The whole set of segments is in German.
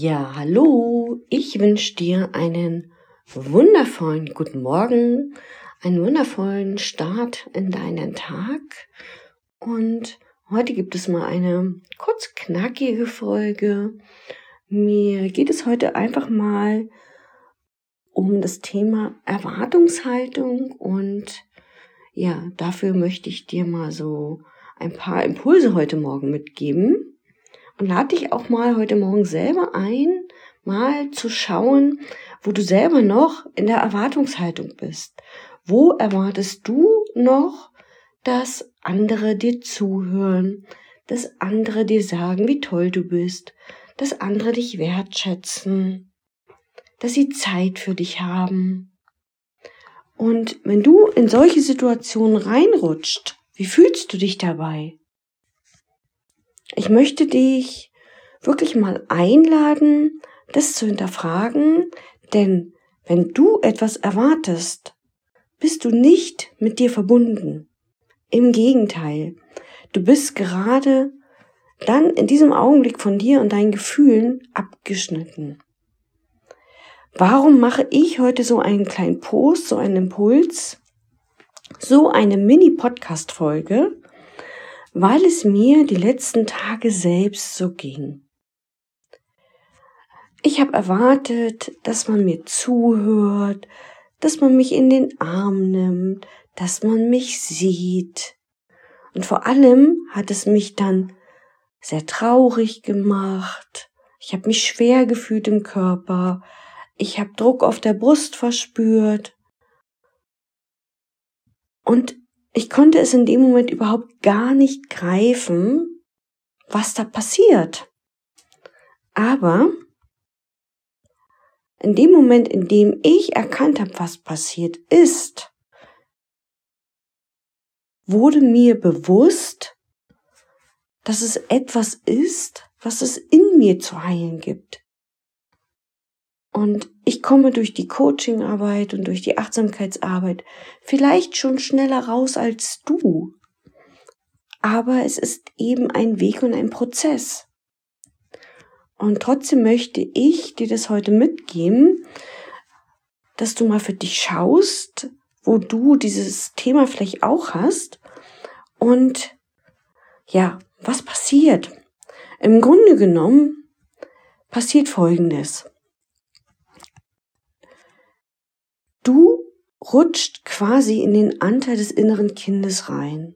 Ja, hallo, ich wünsche dir einen wundervollen guten Morgen, einen wundervollen Start in deinen Tag. Und heute gibt es mal eine kurz knackige Folge. Mir geht es heute einfach mal um das Thema Erwartungshaltung und ja, dafür möchte ich dir mal so ein paar Impulse heute Morgen mitgeben und lade dich auch mal heute Morgen selber ein, mal zu schauen, wo du selber noch in der Erwartungshaltung bist. Wo erwartest du noch, dass andere dir zuhören, dass andere dir sagen, wie toll du bist, dass andere dich wertschätzen, dass sie Zeit für dich haben. Und wenn du in solche Situationen reinrutscht, wie fühlst du dich dabei? Ich möchte dich wirklich mal einladen, das zu hinterfragen, denn wenn du etwas erwartest, bist du nicht mit dir verbunden. Im Gegenteil, du bist gerade dann in diesem Augenblick von dir und deinen Gefühlen abgeschnitten. Warum mache ich heute so einen kleinen Post, so einen Impuls, so eine Mini-Podcast-Folge? Weil es mir die letzten Tage selbst so ging. Ich habe erwartet, dass man mir zuhört, dass man mich in den Arm nimmt, dass man mich sieht. Und vor allem hat es mich dann sehr traurig gemacht. Ich habe mich schwer gefühlt im Körper, ich habe Druck auf der Brust verspürt. Und ich konnte es in dem Moment überhaupt gar nicht greifen, was da passiert. Aber in dem Moment, in dem ich erkannt habe, was passiert ist, wurde mir bewusst, dass es etwas ist, was es in mir zu heilen gibt. Und ich komme durch die Coachingarbeit und durch die Achtsamkeitsarbeit vielleicht schon schneller raus als du. Aber es ist eben ein Weg und ein Prozess. Und trotzdem möchte ich dir das heute mitgeben, dass du mal für dich schaust, wo du dieses Thema vielleicht auch hast. Und ja, was passiert? Im Grunde genommen passiert Folgendes. Du rutscht quasi in den Anteil des inneren Kindes rein.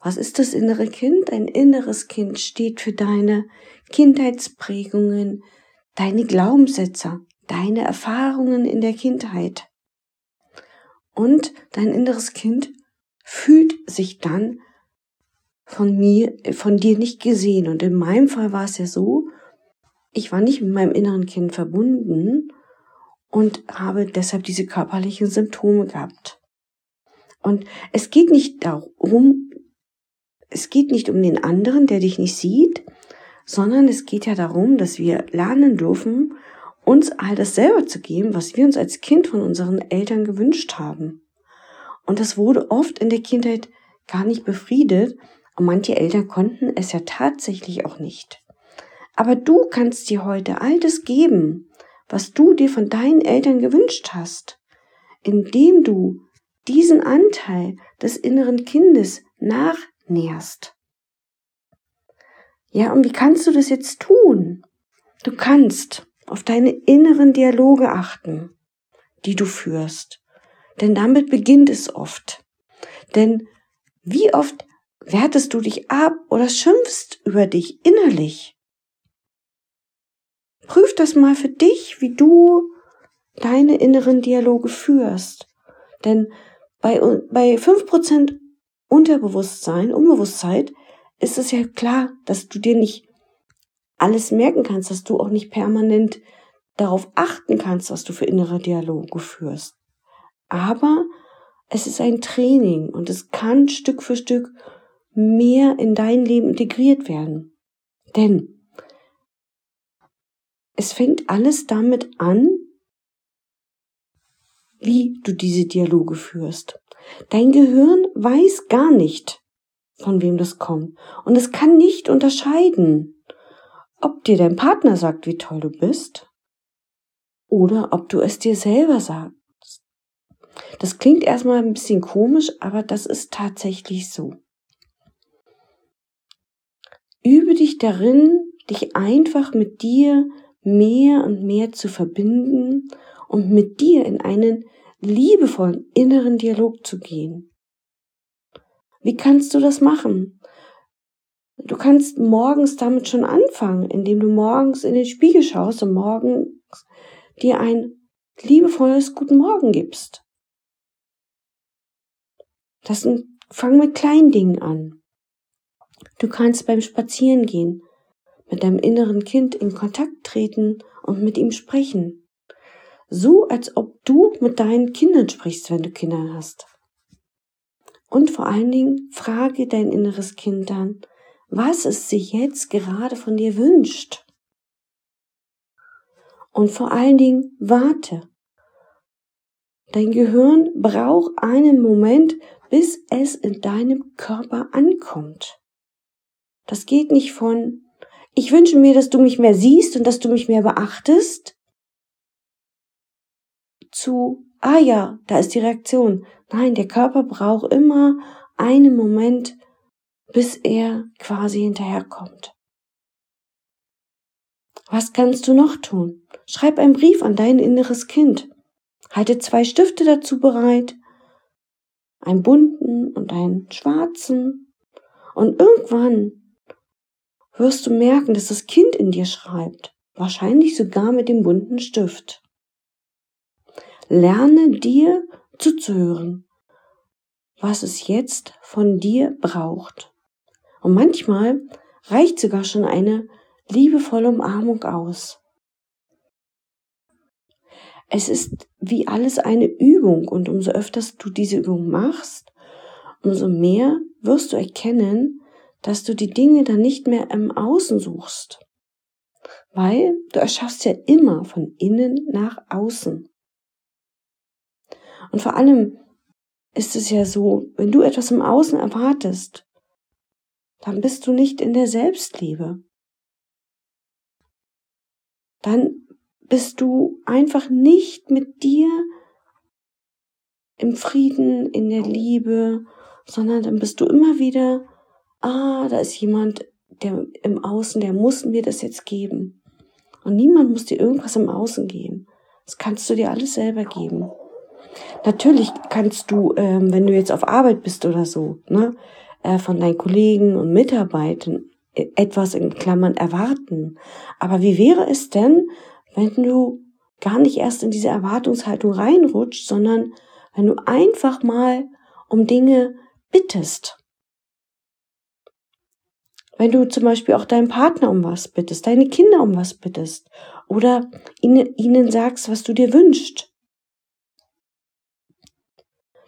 Was ist das innere Kind? Ein inneres Kind steht für deine Kindheitsprägungen, deine Glaubenssätze, deine Erfahrungen in der Kindheit. Und dein inneres Kind fühlt sich dann von mir, von dir nicht gesehen. Und in meinem Fall war es ja so, ich war nicht mit meinem inneren Kind verbunden und habe deshalb diese körperlichen Symptome gehabt. Und es geht nicht darum, es geht nicht um den anderen, der dich nicht sieht, sondern es geht ja darum, dass wir lernen dürfen, uns all das selber zu geben, was wir uns als Kind von unseren Eltern gewünscht haben. Und das wurde oft in der Kindheit gar nicht befriedet und manche Eltern konnten es ja tatsächlich auch nicht. Aber du kannst dir heute all das geben, was du dir von deinen Eltern gewünscht hast, indem du diesen Anteil des inneren Kindes nachnährst. Ja, und wie kannst du das jetzt tun? Du kannst auf deine inneren Dialoge achten, die du führst. Denn damit beginnt es oft. Denn wie oft wertest du dich ab oder schimpfst über dich innerlich? Prüf das mal für dich, wie du deine inneren Dialoge führst. Denn bei, bei 5% Unterbewusstsein, Unbewusstheit, ist es ja klar, dass du dir nicht alles merken kannst, dass du auch nicht permanent darauf achten kannst, was du für innere Dialoge führst. Aber es ist ein Training und es kann Stück für Stück mehr in dein Leben integriert werden. Denn es fängt alles damit an, wie du diese Dialoge führst. Dein Gehirn weiß gar nicht, von wem das kommt. Und es kann nicht unterscheiden, ob dir dein Partner sagt, wie toll du bist, oder ob du es dir selber sagst. Das klingt erstmal ein bisschen komisch, aber das ist tatsächlich so. Übe dich darin, dich einfach mit dir mehr und mehr zu verbinden und mit dir in einen liebevollen inneren Dialog zu gehen. Wie kannst du das machen? Du kannst morgens damit schon anfangen, indem du morgens in den Spiegel schaust und morgens dir ein liebevolles Guten Morgen gibst. Das sind, fang mit kleinen Dingen an. Du kannst beim Spazierengehen mit deinem inneren Kind in Kontakt treten und mit ihm sprechen. So als ob du mit deinen Kindern sprichst, wenn du Kinder hast. Und vor allen Dingen frage dein inneres Kind dann, was es sich jetzt gerade von dir wünscht. Und vor allen Dingen warte. Dein Gehirn braucht einen Moment, bis es in deinem Körper ankommt. Das geht nicht von, ich wünsche mir, dass du mich mehr siehst und dass du mich mehr beachtest, zu, ah ja, da ist die Reaktion. Nein, der Körper braucht immer einen Moment, bis er quasi hinterherkommt. Was kannst du noch tun? Schreib einen Brief an dein inneres Kind. Halte zwei Stifte dazu bereit, einen bunten und einen schwarzen. Und irgendwann wirst du merken, dass das Kind in dir schreibt, wahrscheinlich sogar mit dem bunten Stift. Lerne dir zuzuhören, was es jetzt von dir braucht. Und manchmal reicht sogar schon eine liebevolle Umarmung aus. Es ist wie alles eine Übung und umso öfter du diese Übung machst, umso mehr wirst du erkennen, dass du die Dinge dann nicht mehr im Außen suchst. Weil du erschaffst ja immer von innen nach außen. Und vor allem ist es ja so, wenn du etwas im Außen erwartest, dann bist du nicht in der Selbstliebe. Dann bist du einfach nicht mit dir im Frieden, in der Liebe, sondern dann bist du immer wieder, ah, da ist jemand, der im Außen, der muss mir das jetzt geben. Und niemand muss dir irgendwas im Außen geben. Das kannst du dir alles selber geben. Natürlich kannst du, ähm, wenn du jetzt auf Arbeit bist oder so, ne, äh, von deinen Kollegen und Mitarbeitern äh, etwas in Klammern erwarten. Aber wie wäre es denn, wenn du gar nicht erst in diese Erwartungshaltung reinrutscht, sondern wenn du einfach mal um Dinge bittest? Wenn du zum Beispiel auch deinen Partner um was bittest, deine Kinder um was bittest oder ihnen, ihnen sagst, was du dir wünschst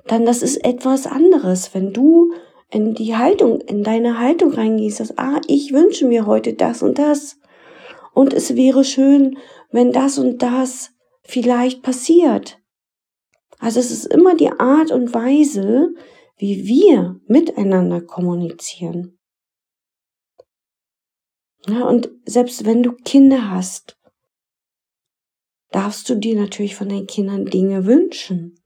dann das ist etwas anderes. Wenn du in die Haltung, in deine Haltung reingehst, dass, ah, ich wünsche mir heute das und das. Und es wäre schön, wenn das und das vielleicht passiert. Also es ist immer die Art und Weise, wie wir miteinander kommunizieren. Ja, und selbst wenn du Kinder hast, darfst du dir natürlich von deinen Kindern Dinge wünschen.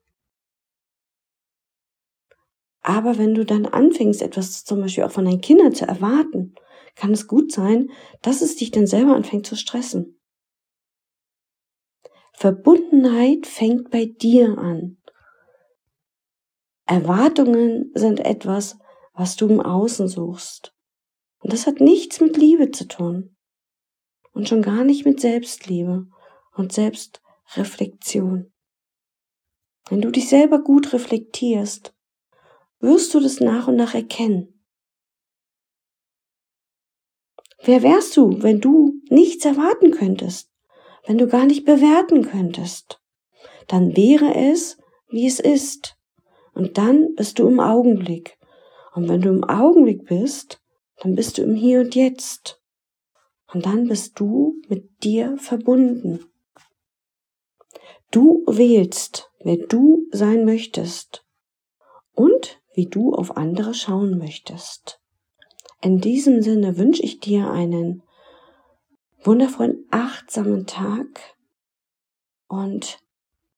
Aber wenn du dann anfängst, etwas zum Beispiel auch von deinen Kindern zu erwarten, kann es gut sein, dass es dich dann selber anfängt zu stressen. Verbundenheit fängt bei dir an. Erwartungen sind etwas, was du im Außen suchst. Und das hat nichts mit Liebe zu tun. Und schon gar nicht mit Selbstliebe und Selbstreflexion. Wenn du dich selber gut reflektierst, wirst du das nach und nach erkennen. Wer wärst du, wenn du nichts erwarten könntest, wenn du gar nicht bewerten könntest? Dann wäre es, wie es ist. Und dann bist du im Augenblick. Und wenn du im Augenblick bist, dann bist du im Hier und Jetzt. Und dann bist du mit dir verbunden. du wählst, wer du sein möchtest und wie du auf andere schauen möchtest. In diesem Sinne wünsche ich dir einen wundervollen, achtsamen Tag und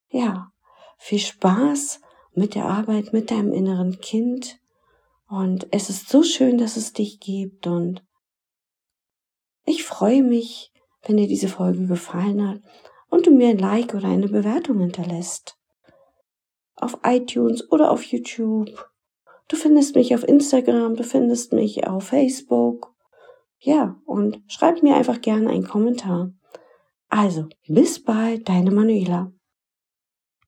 ja, viel Spaß mit der Arbeit mit deinem inneren Kind. Und es ist so schön, dass es dich gibt und ich freue mich, wenn dir diese Folge gefallen hat und du mir ein Like oder eine Bewertung hinterlässt. Auf iTunes oder auf YouTube. Du findest mich auf Instagram, du findest mich auf Facebook. Ja, und schreib mir einfach gerne einen Kommentar. Also, bis bald, deine Manuela.